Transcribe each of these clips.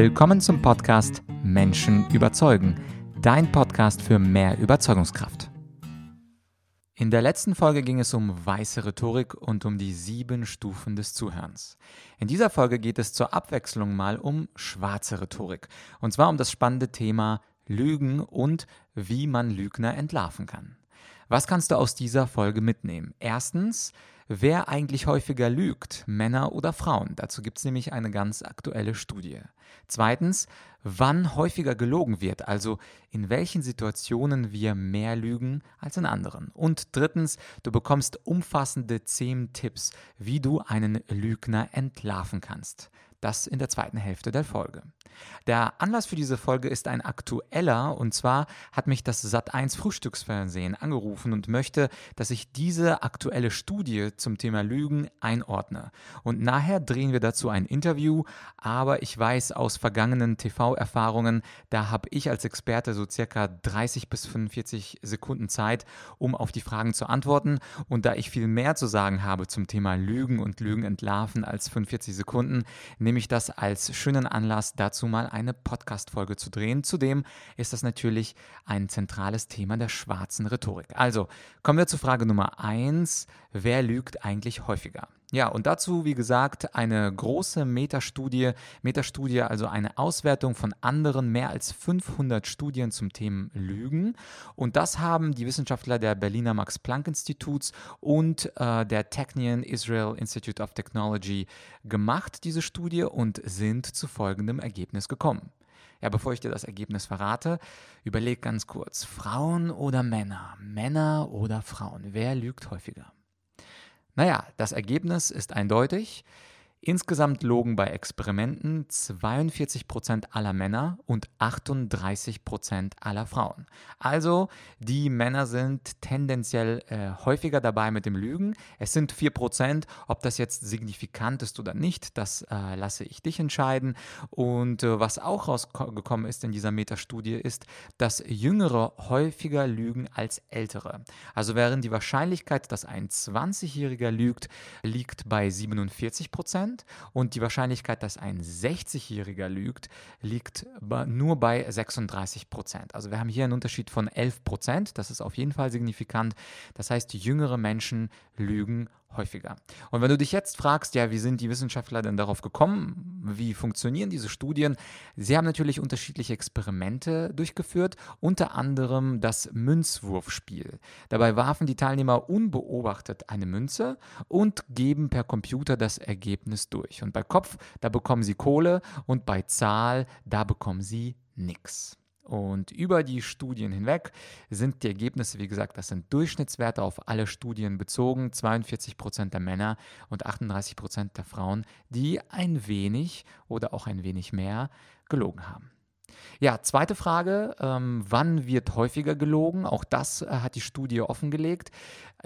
Willkommen zum Podcast Menschen überzeugen, dein Podcast für mehr Überzeugungskraft. In der letzten Folge ging es um weiße Rhetorik und um die sieben Stufen des Zuhörens. In dieser Folge geht es zur Abwechslung mal um schwarze Rhetorik. Und zwar um das spannende Thema Lügen und wie man Lügner entlarven kann. Was kannst du aus dieser Folge mitnehmen? Erstens, wer eigentlich häufiger lügt, Männer oder Frauen. Dazu gibt es nämlich eine ganz aktuelle Studie. Zweitens, wann häufiger gelogen wird, also in welchen Situationen wir mehr lügen als in anderen. Und drittens, du bekommst umfassende 10 Tipps, wie du einen Lügner entlarven kannst. Das in der zweiten Hälfte der Folge. Der Anlass für diese Folge ist ein aktueller und zwar hat mich das Sat1 Frühstücksfernsehen angerufen und möchte, dass ich diese aktuelle Studie zum Thema Lügen einordne. Und nachher drehen wir dazu ein Interview, aber ich weiß aus vergangenen TV-Erfahrungen, da habe ich als Experte so circa 30 bis 45 Sekunden Zeit, um auf die Fragen zu antworten. Und da ich viel mehr zu sagen habe zum Thema Lügen und Lügen entlarven als 45 Sekunden, nehme ich das als schönen Anlass dazu mal eine Podcast-Folge zu drehen. Zudem ist das natürlich ein zentrales Thema der schwarzen Rhetorik. Also kommen wir zu Frage Nummer eins: Wer lügt eigentlich häufiger? Ja, und dazu, wie gesagt, eine große Metastudie. Metastudie, also eine Auswertung von anderen mehr als 500 Studien zum Thema Lügen. Und das haben die Wissenschaftler der Berliner Max-Planck-Instituts und äh, der Technion Israel Institute of Technology gemacht, diese Studie, und sind zu folgendem Ergebnis gekommen. Ja, bevor ich dir das Ergebnis verrate, überleg ganz kurz. Frauen oder Männer? Männer oder Frauen? Wer lügt häufiger? Naja, das Ergebnis ist eindeutig. Insgesamt logen bei Experimenten 42% aller Männer und 38% aller Frauen. Also die Männer sind tendenziell äh, häufiger dabei mit dem Lügen. Es sind 4%. Ob das jetzt signifikant ist oder nicht, das äh, lasse ich dich entscheiden. Und äh, was auch rausgekommen ist in dieser Metastudie ist, dass Jüngere häufiger lügen als Ältere. Also während die Wahrscheinlichkeit, dass ein 20-Jähriger lügt, liegt bei 47%. Prozent und die Wahrscheinlichkeit, dass ein 60-Jähriger lügt, liegt nur bei 36 Prozent. Also wir haben hier einen Unterschied von 11 Prozent. Das ist auf jeden Fall signifikant. Das heißt, jüngere Menschen lügen häufiger. Und wenn du dich jetzt fragst, ja, wie sind die Wissenschaftler denn darauf gekommen? Wie funktionieren diese Studien? Sie haben natürlich unterschiedliche Experimente durchgeführt, unter anderem das Münzwurfspiel. Dabei warfen die Teilnehmer unbeobachtet eine Münze und geben per Computer das Ergebnis durch. Und bei Kopf, da bekommen sie Kohle und bei Zahl, da bekommen sie nichts. Und über die Studien hinweg sind die Ergebnisse, wie gesagt, das sind Durchschnittswerte auf alle Studien bezogen, 42 Prozent der Männer und 38 Prozent der Frauen, die ein wenig oder auch ein wenig mehr gelogen haben. Ja, zweite Frage, ähm, wann wird häufiger gelogen? Auch das äh, hat die Studie offengelegt.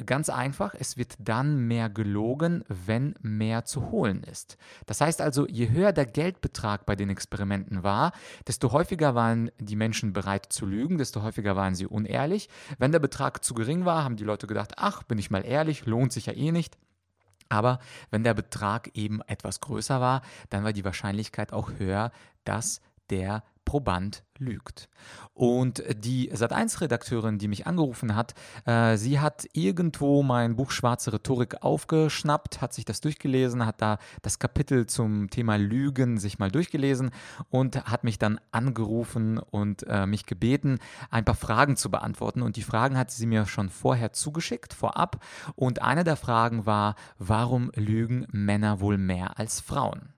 Ganz einfach, es wird dann mehr gelogen, wenn mehr zu holen ist. Das heißt also, je höher der Geldbetrag bei den Experimenten war, desto häufiger waren die Menschen bereit zu lügen, desto häufiger waren sie unehrlich. Wenn der Betrag zu gering war, haben die Leute gedacht, ach, bin ich mal ehrlich, lohnt sich ja eh nicht. Aber wenn der Betrag eben etwas größer war, dann war die Wahrscheinlichkeit auch höher, dass der Proband lügt. Und die Sat1-Redakteurin, die mich angerufen hat, äh, sie hat irgendwo mein Buch Schwarze Rhetorik aufgeschnappt, hat sich das durchgelesen, hat da das Kapitel zum Thema Lügen sich mal durchgelesen und hat mich dann angerufen und äh, mich gebeten, ein paar Fragen zu beantworten. Und die Fragen hat sie mir schon vorher zugeschickt, vorab. Und eine der Fragen war, warum lügen Männer wohl mehr als Frauen?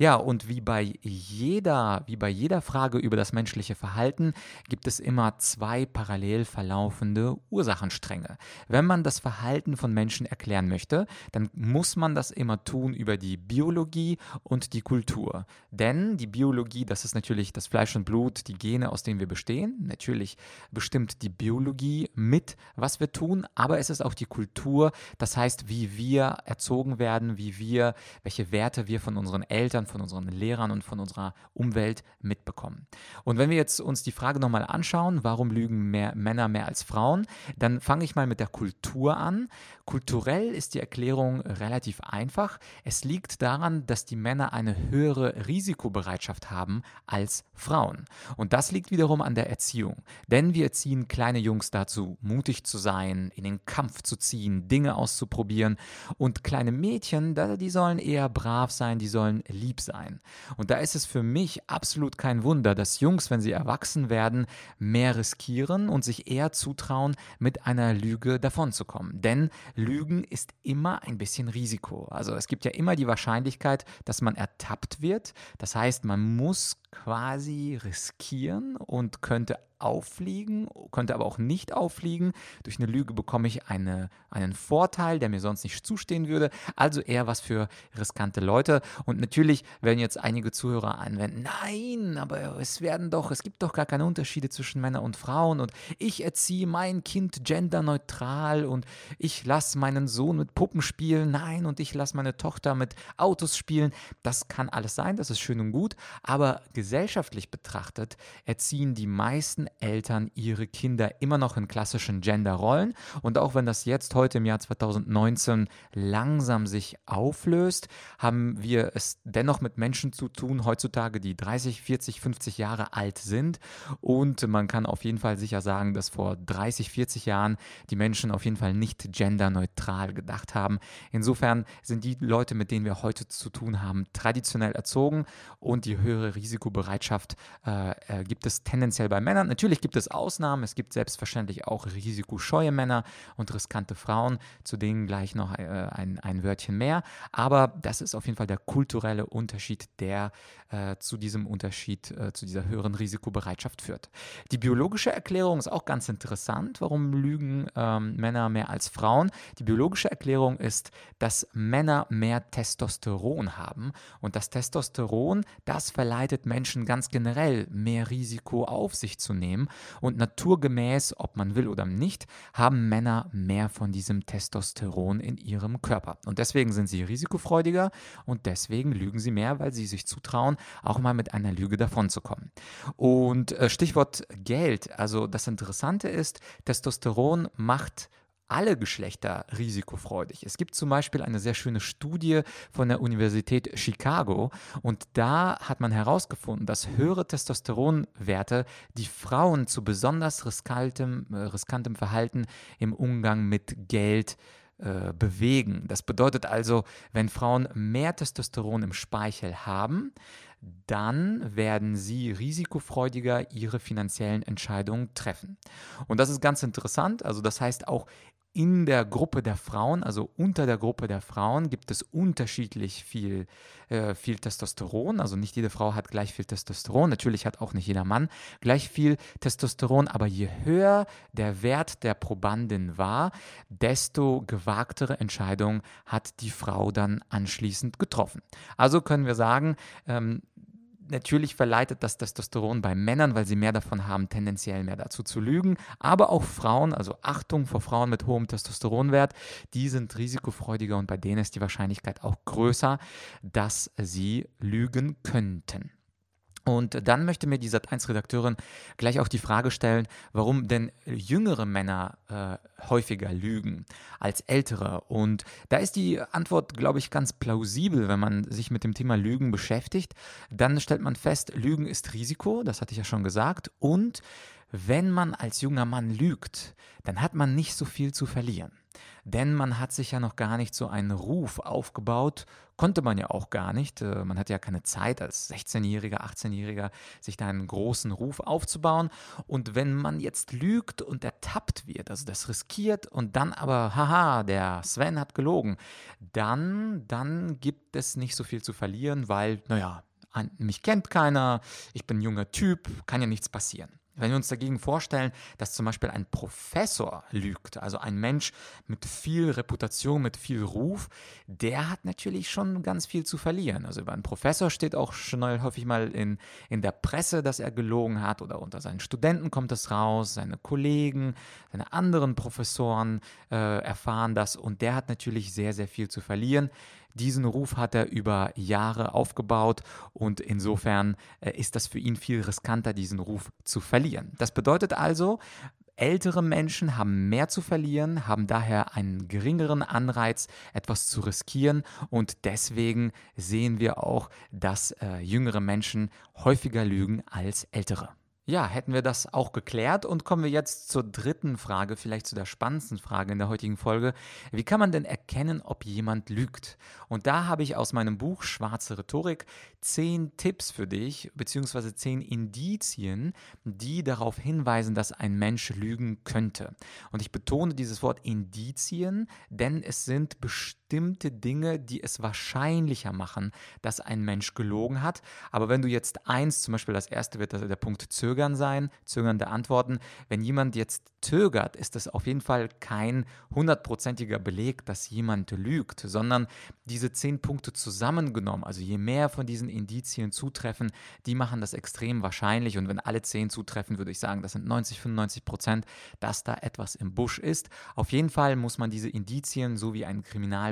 Ja, und wie bei jeder, wie bei jeder Frage über das menschliche Verhalten gibt es immer zwei parallel verlaufende Ursachenstränge. Wenn man das Verhalten von Menschen erklären möchte, dann muss man das immer tun über die Biologie und die Kultur. Denn die Biologie, das ist natürlich das Fleisch und Blut, die Gene, aus denen wir bestehen. Natürlich bestimmt die Biologie mit, was wir tun, aber es ist auch die Kultur, das heißt, wie wir erzogen werden, wie wir, welche Werte wir von unseren Eltern, von unseren Lehrern und von unserer Umwelt mitbekommen. Und wenn wir jetzt uns die Frage nochmal anschauen, warum lügen mehr Männer mehr als Frauen, dann fange ich mal mit der Kultur an. Kulturell ist die Erklärung relativ einfach. Es liegt daran, dass die Männer eine höhere Risikobereitschaft haben als Frauen. Und das liegt wiederum an der Erziehung. Denn wir erziehen kleine Jungs dazu, mutig zu sein, in den Kampf zu ziehen, Dinge auszuprobieren. Und kleine Mädchen, die sollen eher brav sein, die sollen lieb sein. Und da ist es für mich absolut kein Wunder, dass Jungs, wenn sie erwachsen werden, mehr riskieren und sich eher zutrauen, mit einer Lüge davonzukommen. Denn Lügen ist immer ein bisschen Risiko. Also es gibt ja immer die Wahrscheinlichkeit, dass man ertappt wird. Das heißt, man muss quasi riskieren und könnte auffliegen, könnte aber auch nicht auffliegen. Durch eine Lüge bekomme ich eine, einen Vorteil, der mir sonst nicht zustehen würde. Also eher was für riskante Leute. Und natürlich werden jetzt einige Zuhörer einwenden, nein, aber es werden doch, es gibt doch gar keine Unterschiede zwischen Männern und Frauen und ich erziehe mein Kind genderneutral und ich lasse meinen Sohn mit Puppen spielen, nein, und ich lasse meine Tochter mit Autos spielen. Das kann alles sein, das ist schön und gut, aber gesellschaftlich betrachtet erziehen die meisten Eltern ihre Kinder immer noch in klassischen Genderrollen. Und auch wenn das jetzt heute im Jahr 2019 langsam sich auflöst, haben wir es dennoch mit Menschen zu tun, heutzutage, die 30, 40, 50 Jahre alt sind. Und man kann auf jeden Fall sicher sagen, dass vor 30, 40 Jahren die Menschen auf jeden Fall nicht genderneutral gedacht haben. Insofern sind die Leute, mit denen wir heute zu tun haben, traditionell erzogen und die höhere Risikobereitschaft äh, äh, gibt es tendenziell bei Männern. Natürlich gibt es Ausnahmen, es gibt selbstverständlich auch risikoscheue Männer und riskante Frauen, zu denen gleich noch äh, ein, ein Wörtchen mehr. Aber das ist auf jeden Fall der kulturelle Unterschied, der äh, zu diesem Unterschied, äh, zu dieser höheren Risikobereitschaft führt. Die biologische Erklärung ist auch ganz interessant, warum lügen ähm, Männer mehr als Frauen. Die biologische Erklärung ist, dass Männer mehr Testosteron haben und das Testosteron, das verleitet Menschen ganz generell mehr Risiko auf sich zu nehmen nehmen. Und naturgemäß, ob man will oder nicht, haben Männer mehr von diesem Testosteron in ihrem Körper. Und deswegen sind sie risikofreudiger und deswegen lügen sie mehr, weil sie sich zutrauen, auch mal mit einer Lüge davonzukommen. Und äh, Stichwort Geld. Also das Interessante ist, Testosteron macht alle Geschlechter risikofreudig. Es gibt zum Beispiel eine sehr schöne Studie von der Universität Chicago und da hat man herausgefunden, dass höhere Testosteronwerte die Frauen zu besonders riskantem, äh, riskantem Verhalten im Umgang mit Geld äh, bewegen. Das bedeutet also, wenn Frauen mehr Testosteron im Speichel haben, dann werden sie risikofreudiger ihre finanziellen Entscheidungen treffen. Und das ist ganz interessant. Also das heißt auch in der Gruppe der Frauen, also unter der Gruppe der Frauen, gibt es unterschiedlich viel, äh, viel Testosteron. Also nicht jede Frau hat gleich viel Testosteron. Natürlich hat auch nicht jeder Mann gleich viel Testosteron. Aber je höher der Wert der Probandin war, desto gewagtere Entscheidungen hat die Frau dann anschließend getroffen. Also können wir sagen, ähm, Natürlich verleitet das Testosteron bei Männern, weil sie mehr davon haben, tendenziell mehr dazu zu lügen. Aber auch Frauen, also Achtung vor Frauen mit hohem Testosteronwert, die sind risikofreudiger und bei denen ist die Wahrscheinlichkeit auch größer, dass sie lügen könnten. Und dann möchte mir die Sat1-Redakteurin gleich auch die Frage stellen, warum denn jüngere Männer äh, häufiger lügen als ältere. Und da ist die Antwort, glaube ich, ganz plausibel, wenn man sich mit dem Thema Lügen beschäftigt. Dann stellt man fest, Lügen ist Risiko, das hatte ich ja schon gesagt. Und wenn man als junger Mann lügt, dann hat man nicht so viel zu verlieren. Denn man hat sich ja noch gar nicht so einen Ruf aufgebaut, konnte man ja auch gar nicht. Äh, man hat ja keine Zeit als 16-Jähriger, 18-Jähriger, sich da einen großen Ruf aufzubauen. Und wenn man jetzt lügt und ertappt wird, also das riskiert und dann aber, haha, der Sven hat gelogen, dann, dann gibt es nicht so viel zu verlieren, weil, naja, mich kennt keiner, ich bin ein junger Typ, kann ja nichts passieren. Wenn wir uns dagegen vorstellen, dass zum Beispiel ein Professor lügt, also ein Mensch mit viel Reputation, mit viel Ruf, der hat natürlich schon ganz viel zu verlieren. Also über einen Professor steht auch schnell häufig mal in, in der Presse, dass er gelogen hat oder unter seinen Studenten kommt es raus, seine Kollegen, seine anderen Professoren äh, erfahren das und der hat natürlich sehr, sehr viel zu verlieren. Diesen Ruf hat er über Jahre aufgebaut und insofern äh, ist das für ihn viel riskanter, diesen Ruf zu verlieren. Das bedeutet also, Ältere Menschen haben mehr zu verlieren, haben daher einen geringeren Anreiz, etwas zu riskieren und deswegen sehen wir auch, dass äh, jüngere Menschen häufiger lügen als ältere. Ja, hätten wir das auch geklärt und kommen wir jetzt zur dritten Frage, vielleicht zu der spannendsten Frage in der heutigen Folge. Wie kann man denn erkennen, ob jemand lügt? Und da habe ich aus meinem Buch Schwarze Rhetorik zehn Tipps für dich, beziehungsweise zehn Indizien, die darauf hinweisen, dass ein Mensch lügen könnte. Und ich betone dieses Wort Indizien, denn es sind bestimmte Dinge, die es wahrscheinlicher machen, dass ein Mensch gelogen hat. Aber wenn du jetzt eins, zum Beispiel das erste wird der Punkt Zögern sein, zögernde Antworten. Wenn jemand jetzt zögert, ist das auf jeden Fall kein hundertprozentiger Beleg, dass jemand lügt, sondern diese zehn Punkte zusammengenommen, also je mehr von diesen Indizien zutreffen, die machen das extrem wahrscheinlich. Und wenn alle zehn zutreffen, würde ich sagen, das sind 90, 95 Prozent, dass da etwas im Busch ist. Auf jeden Fall muss man diese Indizien, so wie ein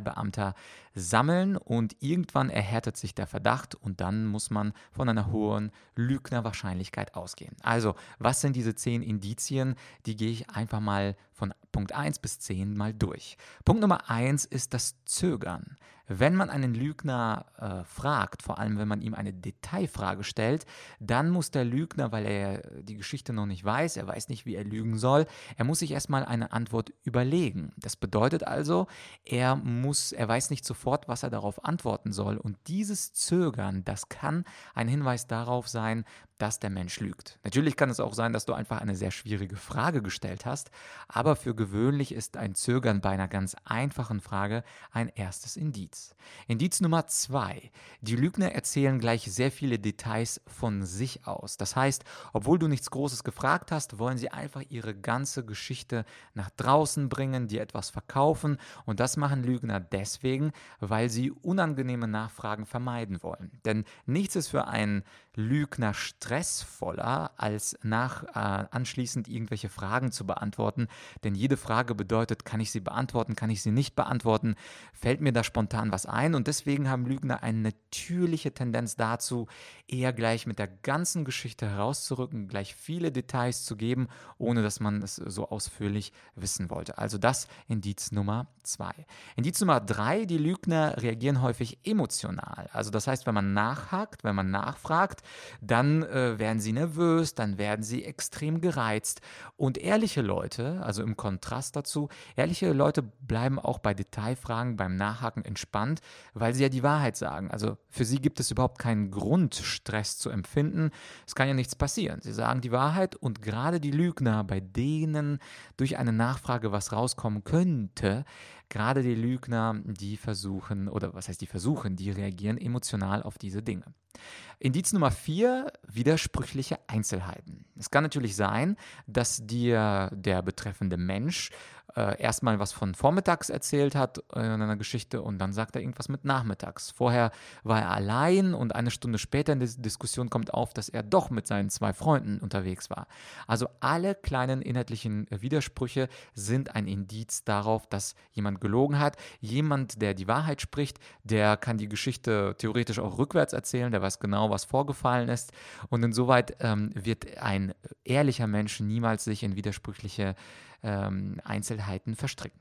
Kriminalbeamter, sammeln und irgendwann erhärtet sich der Verdacht und dann muss man von einer hohen Lügnerwahrscheinlichkeit ausgehen. Also, was sind diese zehn Indizien? Die gehe ich einfach mal von Punkt 1 bis 10 mal durch. Punkt Nummer 1 ist das Zögern. Wenn man einen Lügner äh, fragt, vor allem wenn man ihm eine Detailfrage stellt, dann muss der Lügner, weil er die Geschichte noch nicht weiß, er weiß nicht, wie er lügen soll, er muss sich erstmal eine Antwort überlegen. Das bedeutet also, er muss, er weiß nicht sofort, was er darauf antworten soll. Und dieses Zögern, das kann ein Hinweis darauf sein, dass der Mensch lügt. Natürlich kann es auch sein, dass du einfach eine sehr schwierige Frage gestellt hast, aber für gewöhnlich ist ein Zögern bei einer ganz einfachen Frage ein erstes Indiz. Indiz Nummer zwei. Die Lügner erzählen gleich sehr viele Details von sich aus. Das heißt, obwohl du nichts Großes gefragt hast, wollen sie einfach ihre ganze Geschichte nach draußen bringen, dir etwas verkaufen und das machen Lügner deswegen, weil sie unangenehme Nachfragen vermeiden wollen. Denn nichts ist für einen Lügner stressvoller, als nach äh, anschließend irgendwelche Fragen zu beantworten. Denn jede Frage bedeutet, kann ich sie beantworten, kann ich sie nicht beantworten, fällt mir da spontan was ein. Und deswegen haben Lügner eine natürliche Tendenz dazu, eher gleich mit der ganzen Geschichte herauszurücken, gleich viele Details zu geben, ohne dass man es so ausführlich wissen wollte. Also das Indiz Nummer zwei. Indiz Nummer drei, die Lügner reagieren häufig emotional. Also das heißt, wenn man nachhakt, wenn man nachfragt, dann äh, werden sie nervös, dann werden sie extrem gereizt. Und ehrliche Leute, also im Kontrast dazu, ehrliche Leute bleiben auch bei Detailfragen, beim Nachhaken entspannt, weil sie ja die Wahrheit sagen. Also für sie gibt es überhaupt keinen Grund, Stress zu empfinden. Es kann ja nichts passieren. Sie sagen die Wahrheit und gerade die Lügner, bei denen durch eine Nachfrage was rauskommen könnte, gerade die Lügner, die versuchen, oder was heißt die versuchen, die reagieren emotional auf diese Dinge. Indiz Nummer vier, widersprüchliche Einzelheiten. Es kann natürlich sein, dass dir der betreffende Mensch äh, erstmal was von vormittags erzählt hat äh, in einer Geschichte und dann sagt er irgendwas mit nachmittags. Vorher war er allein und eine Stunde später in der Diskussion kommt auf, dass er doch mit seinen zwei Freunden unterwegs war. Also alle kleinen inhaltlichen Widersprüche sind ein Indiz darauf, dass jemand gelogen hat. Jemand, der die Wahrheit spricht, der kann die Geschichte theoretisch auch rückwärts erzählen, der weiß genau, was vorgefallen ist. Und insoweit ähm, wird ein ehrlicher Mensch niemals sich in widersprüchliche ähm, Einzelheiten verstricken.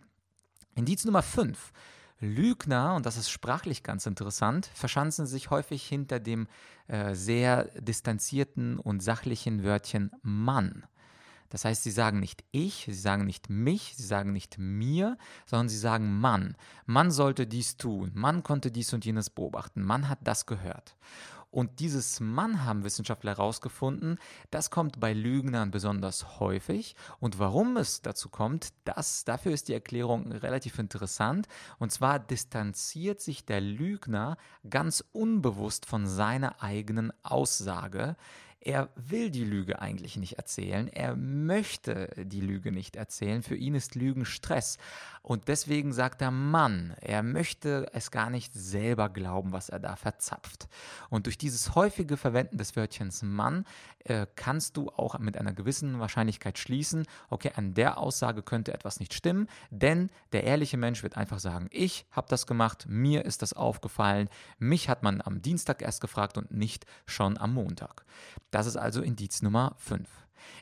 Indiz Nummer 5. Lügner, und das ist sprachlich ganz interessant, verschanzen sich häufig hinter dem äh, sehr distanzierten und sachlichen Wörtchen Mann. Das heißt, sie sagen nicht ich, sie sagen nicht mich, sie sagen nicht mir, sondern sie sagen Mann. Mann sollte dies tun, Mann konnte dies und jenes beobachten, Mann hat das gehört. Und dieses Mann haben Wissenschaftler herausgefunden, das kommt bei Lügnern besonders häufig. Und warum es dazu kommt, das, dafür ist die Erklärung relativ interessant. Und zwar distanziert sich der Lügner ganz unbewusst von seiner eigenen Aussage. Er will die Lüge eigentlich nicht erzählen. Er möchte die Lüge nicht erzählen. Für ihn ist Lügen Stress. Und deswegen sagt er Mann. Er möchte es gar nicht selber glauben, was er da verzapft. Und durch dieses häufige Verwenden des Wörtchens Mann äh, kannst du auch mit einer gewissen Wahrscheinlichkeit schließen, okay, an der Aussage könnte etwas nicht stimmen, denn der ehrliche Mensch wird einfach sagen, ich habe das gemacht, mir ist das aufgefallen, mich hat man am Dienstag erst gefragt und nicht schon am Montag. Das ist also Indiz Nummer 5.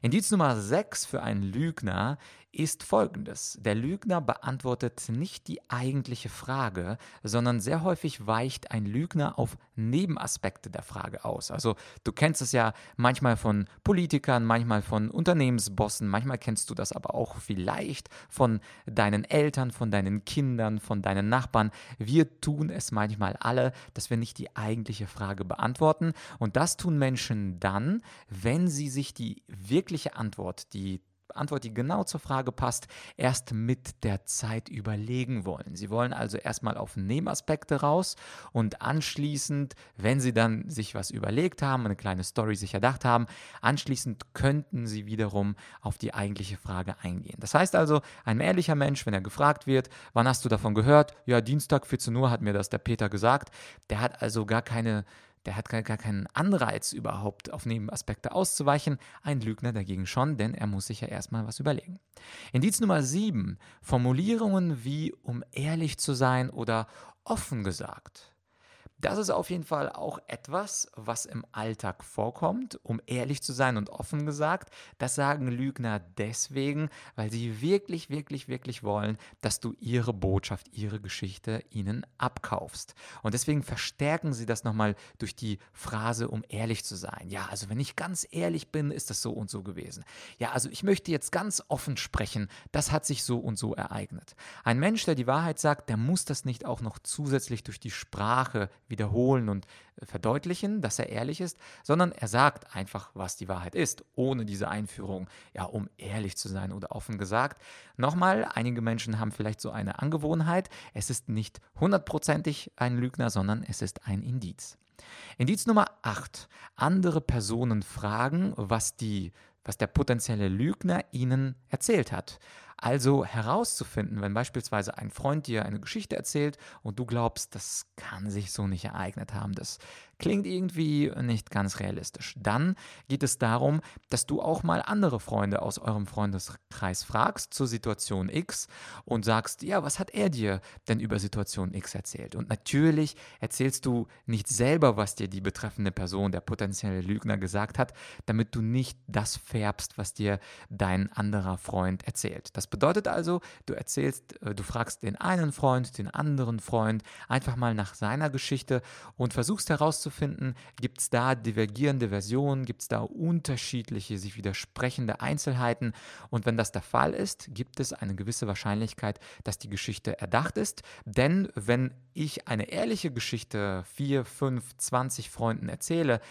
Indiz Nummer 6 für einen Lügner ist folgendes. Der Lügner beantwortet nicht die eigentliche Frage, sondern sehr häufig weicht ein Lügner auf Nebenaspekte der Frage aus. Also du kennst es ja manchmal von Politikern, manchmal von Unternehmensbossen, manchmal kennst du das aber auch vielleicht von deinen Eltern, von deinen Kindern, von deinen Nachbarn. Wir tun es manchmal alle, dass wir nicht die eigentliche Frage beantworten. Und das tun Menschen dann, wenn sie sich die wirkliche Antwort, die Antwort, die genau zur Frage passt, erst mit der Zeit überlegen wollen. Sie wollen also erstmal auf Nebenaspekte raus und anschließend, wenn Sie dann sich was überlegt haben, eine kleine Story sich erdacht haben, anschließend könnten Sie wiederum auf die eigentliche Frage eingehen. Das heißt also, ein ehrlicher Mensch, wenn er gefragt wird, wann hast du davon gehört? Ja, Dienstag 14 Uhr hat mir das der Peter gesagt. Der hat also gar keine der hat gar, keinen Anreiz überhaupt auf Nebenaspekte auszuweichen. Ein Lügner dagegen schon, denn er muss sich ja erstmal was überlegen. Indiz Nummer 7. Formulierungen wie um ehrlich zu sein oder offen gesagt. Das ist auf jeden Fall auch etwas, was im Alltag vorkommt, um ehrlich zu sein und offen gesagt. Das sagen Lügner deswegen, weil sie wirklich, wirklich, wirklich wollen, dass du ihre Botschaft, ihre Geschichte ihnen abkaufst. Und deswegen verstärken sie das nochmal durch die Phrase, um ehrlich zu sein. Ja, also wenn ich ganz ehrlich bin, ist das so und so gewesen. Ja, also ich möchte jetzt ganz offen sprechen, das hat sich so und so ereignet. Ein Mensch, der die Wahrheit sagt, der muss das nicht auch noch zusätzlich durch die Sprache wiederholen und äh, verdeutlichen, dass er ehrlich ist, sondern er sagt einfach, was die Wahrheit ist, ohne diese Einführung, ja, um ehrlich zu sein oder offen gesagt. Nochmal, einige Menschen haben vielleicht so eine Angewohnheit, es ist nicht hundertprozentig ein Lügner, sondern es ist ein Indiz. Indiz Nummer 8. Andere Personen fragen, was, die, was der potenzielle Lügner ihnen erzählt hat. Also herauszufinden, wenn beispielsweise ein Freund dir eine Geschichte erzählt und du glaubst, das kann sich so nicht ereignet haben, das klingt irgendwie nicht ganz realistisch. Dann geht es darum, dass du auch mal andere Freunde aus eurem Freundeskreis fragst zur Situation X und sagst, ja, was hat er dir denn über Situation X erzählt? Und natürlich erzählst du nicht selber, was dir die betreffende Person, der potenzielle Lügner gesagt hat, damit du nicht das färbst, was dir dein anderer Freund erzählt. Das bedeutet also, du erzählst, äh, du fragst den einen Freund, den anderen Freund einfach mal nach seiner Geschichte und versuchst herauszufinden, gibt es da divergierende Versionen, gibt es da unterschiedliche, sich widersprechende Einzelheiten. Und wenn das der Fall ist, gibt es eine gewisse Wahrscheinlichkeit, dass die Geschichte erdacht ist. Denn wenn ich eine ehrliche Geschichte vier, fünf, zwanzig Freunden erzähle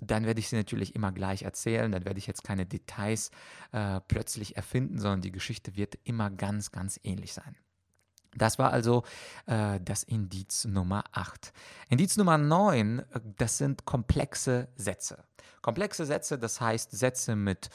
dann werde ich sie natürlich immer gleich erzählen. Dann werde ich jetzt keine Details äh, plötzlich erfinden, sondern die Geschichte wird immer ganz, ganz ähnlich sein. Das war also äh, das Indiz Nummer 8. Indiz Nummer 9, äh, das sind komplexe Sätze. Komplexe Sätze, das heißt Sätze mit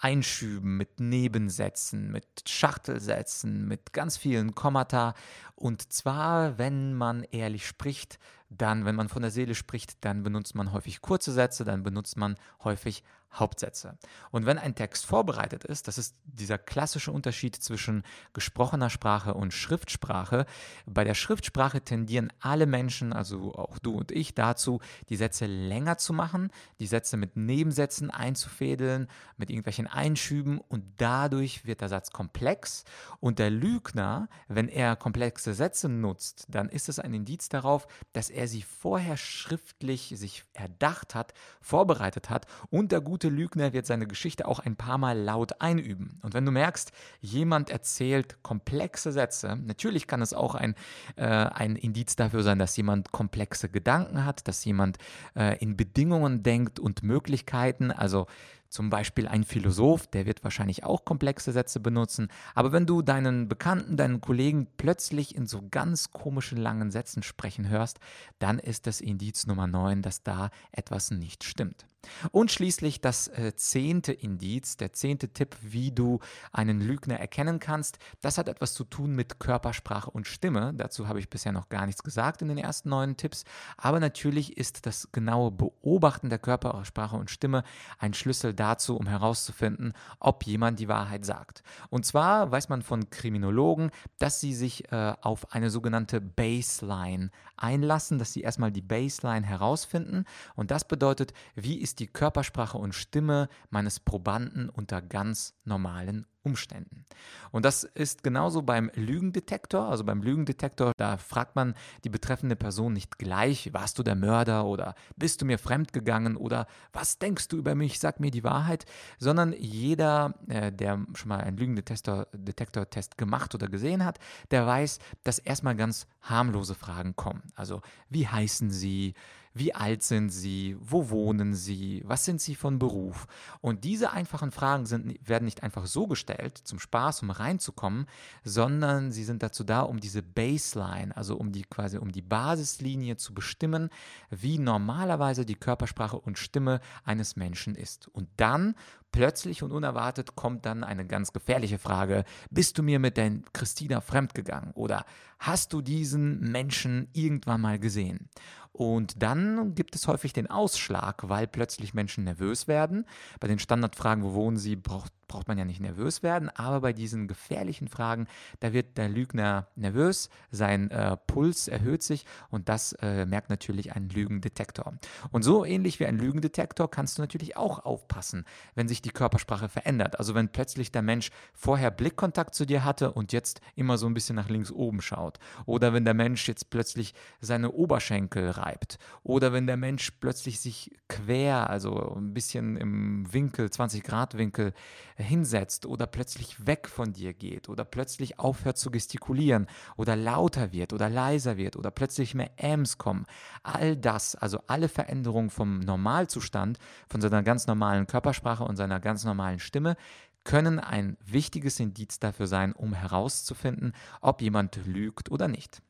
Einschüben, mit Nebensätzen, mit Schachtelsätzen, mit ganz vielen Kommata. Und zwar, wenn man ehrlich spricht, dann, wenn man von der Seele spricht, dann benutzt man häufig kurze Sätze, dann benutzt man häufig Hauptsätze. Und wenn ein Text vorbereitet ist, das ist dieser klassische Unterschied zwischen gesprochener Sprache und Schriftsprache. Bei der Schriftsprache tendieren alle Menschen, also auch du und ich, dazu, die Sätze länger zu machen, die Sätze mit Nebensätzen einzufädeln, mit irgendwelchen Einschüben und dadurch wird der Satz komplex. Und der Lügner, wenn er komplexe Sätze nutzt, dann ist es ein Indiz darauf, dass er sie vorher schriftlich sich erdacht hat, vorbereitet hat und der gute Lügner wird seine Geschichte auch ein paar Mal laut einüben. Und wenn du merkst, jemand erzählt komplexe Sätze, natürlich kann es auch ein, äh, ein Indiz dafür sein, dass jemand komplexe Gedanken hat, dass jemand äh, in Bedingungen denkt und Möglichkeiten, also zum Beispiel ein Philosoph, der wird wahrscheinlich auch komplexe Sätze benutzen. Aber wenn du deinen Bekannten, deinen Kollegen plötzlich in so ganz komischen langen Sätzen sprechen hörst, dann ist das Indiz Nummer 9, dass da etwas nicht stimmt. Und schließlich das äh, zehnte Indiz, der zehnte Tipp, wie du einen Lügner erkennen kannst. Das hat etwas zu tun mit Körpersprache und Stimme. Dazu habe ich bisher noch gar nichts gesagt in den ersten neun Tipps. Aber natürlich ist das genaue Beobachten der Körpersprache und Stimme ein Schlüssel dazu, um herauszufinden, ob jemand die Wahrheit sagt. Und zwar weiß man von Kriminologen, dass sie sich äh, auf eine sogenannte Baseline einlassen, dass sie erstmal die Baseline herausfinden. Und das bedeutet, wie ist die Körpersprache und Stimme meines Probanden unter ganz normalen Umständen. Und das ist genauso beim Lügendetektor. Also beim Lügendetektor, da fragt man die betreffende Person nicht gleich, warst du der Mörder oder bist du mir fremdgegangen oder was denkst du über mich, sag mir die Wahrheit, sondern jeder, äh, der schon mal einen Lügendetektor-Test gemacht oder gesehen hat, der weiß, dass erstmal ganz harmlose Fragen kommen. Also wie heißen sie? Wie alt sind Sie? Wo wohnen Sie? Was sind Sie von Beruf? Und diese einfachen Fragen sind, werden nicht einfach so gestellt, zum Spaß, um reinzukommen, sondern sie sind dazu da, um diese Baseline, also um die quasi um die Basislinie zu bestimmen, wie normalerweise die Körpersprache und Stimme eines Menschen ist. Und dann plötzlich und unerwartet kommt dann eine ganz gefährliche Frage. Bist du mir mit der Christina fremdgegangen? Oder hast du diesen Menschen irgendwann mal gesehen? Und dann gibt es häufig den Ausschlag, weil plötzlich Menschen nervös werden. Bei den Standardfragen, wo wohnen sie, braucht braucht man ja nicht nervös werden, aber bei diesen gefährlichen Fragen, da wird der Lügner nervös, sein äh, Puls erhöht sich und das äh, merkt natürlich ein Lügendetektor. Und so ähnlich wie ein Lügendetektor kannst du natürlich auch aufpassen, wenn sich die Körpersprache verändert. Also wenn plötzlich der Mensch vorher Blickkontakt zu dir hatte und jetzt immer so ein bisschen nach links oben schaut. Oder wenn der Mensch jetzt plötzlich seine Oberschenkel reibt. Oder wenn der Mensch plötzlich sich quer, also ein bisschen im Winkel, 20 Grad Winkel, hinsetzt oder plötzlich weg von dir geht oder plötzlich aufhört zu gestikulieren oder lauter wird oder leiser wird oder plötzlich mehr Ms kommen. All das, also alle Veränderungen vom Normalzustand, von seiner ganz normalen Körpersprache und seiner ganz normalen Stimme, können ein wichtiges Indiz dafür sein, um herauszufinden, ob jemand lügt oder nicht.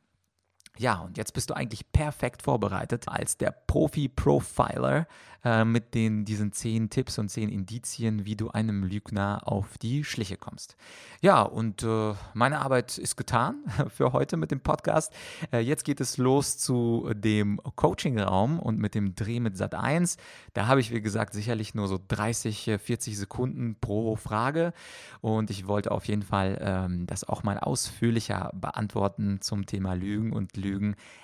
Ja, und jetzt bist du eigentlich perfekt vorbereitet als der Profi-Profiler äh, mit den, diesen zehn Tipps und zehn Indizien, wie du einem Lügner auf die Schliche kommst. Ja, und äh, meine Arbeit ist getan für heute mit dem Podcast. Äh, jetzt geht es los zu dem Coaching-Raum und mit dem Dreh mit Sat 1. Da habe ich, wie gesagt, sicherlich nur so 30, 40 Sekunden pro Frage. Und ich wollte auf jeden Fall ähm, das auch mal ausführlicher beantworten zum Thema Lügen und Lügen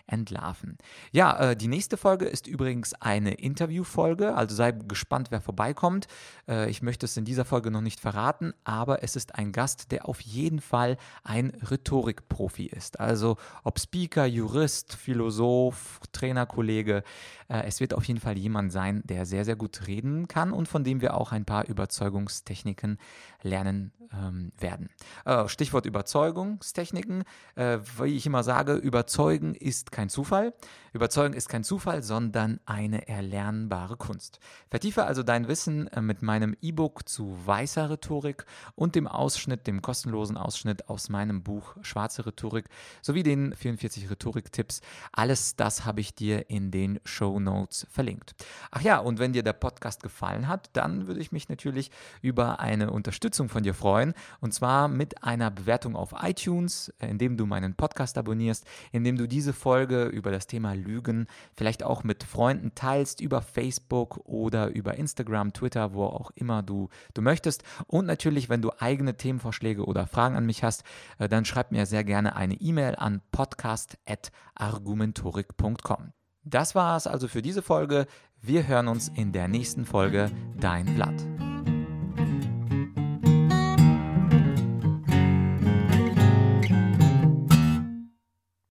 entlarven. Ja, äh, die nächste Folge ist übrigens eine Interviewfolge, also sei gespannt, wer vorbeikommt. Äh, ich möchte es in dieser Folge noch nicht verraten, aber es ist ein Gast, der auf jeden Fall ein Rhetorikprofi ist. Also ob Speaker, Jurist, Philosoph, Trainerkollege, äh, es wird auf jeden Fall jemand sein, der sehr, sehr gut reden kann und von dem wir auch ein paar Überzeugungstechniken lernen ähm, werden. Äh, Stichwort Überzeugungstechniken. Äh, wie ich immer sage, überzeugen ist kein Zufall. Überzeugen ist kein Zufall, sondern eine erlernbare Kunst. Vertiefe also dein Wissen äh, mit meinem E-Book zu weißer Rhetorik und dem Ausschnitt, dem kostenlosen Ausschnitt aus meinem Buch Schwarze Rhetorik sowie den 44 Rhetorik-Tipps. Alles das habe ich dir in den Show Notes verlinkt. Ach ja, und wenn dir der Podcast gefallen hat, dann würde ich mich natürlich über eine Unterstützung von dir freuen und zwar mit einer Bewertung auf iTunes, äh, indem du meinen Podcast abonnierst, indem du diese Folge über das Thema Lügen vielleicht auch mit Freunden teilst über Facebook oder über Instagram, Twitter, wo auch immer du, du möchtest. Und natürlich, wenn du eigene Themenvorschläge oder Fragen an mich hast, äh, dann schreib mir sehr gerne eine E-Mail an podcast.argumentorik.com. Das war es also für diese Folge. Wir hören uns in der nächsten Folge. Dein Blatt.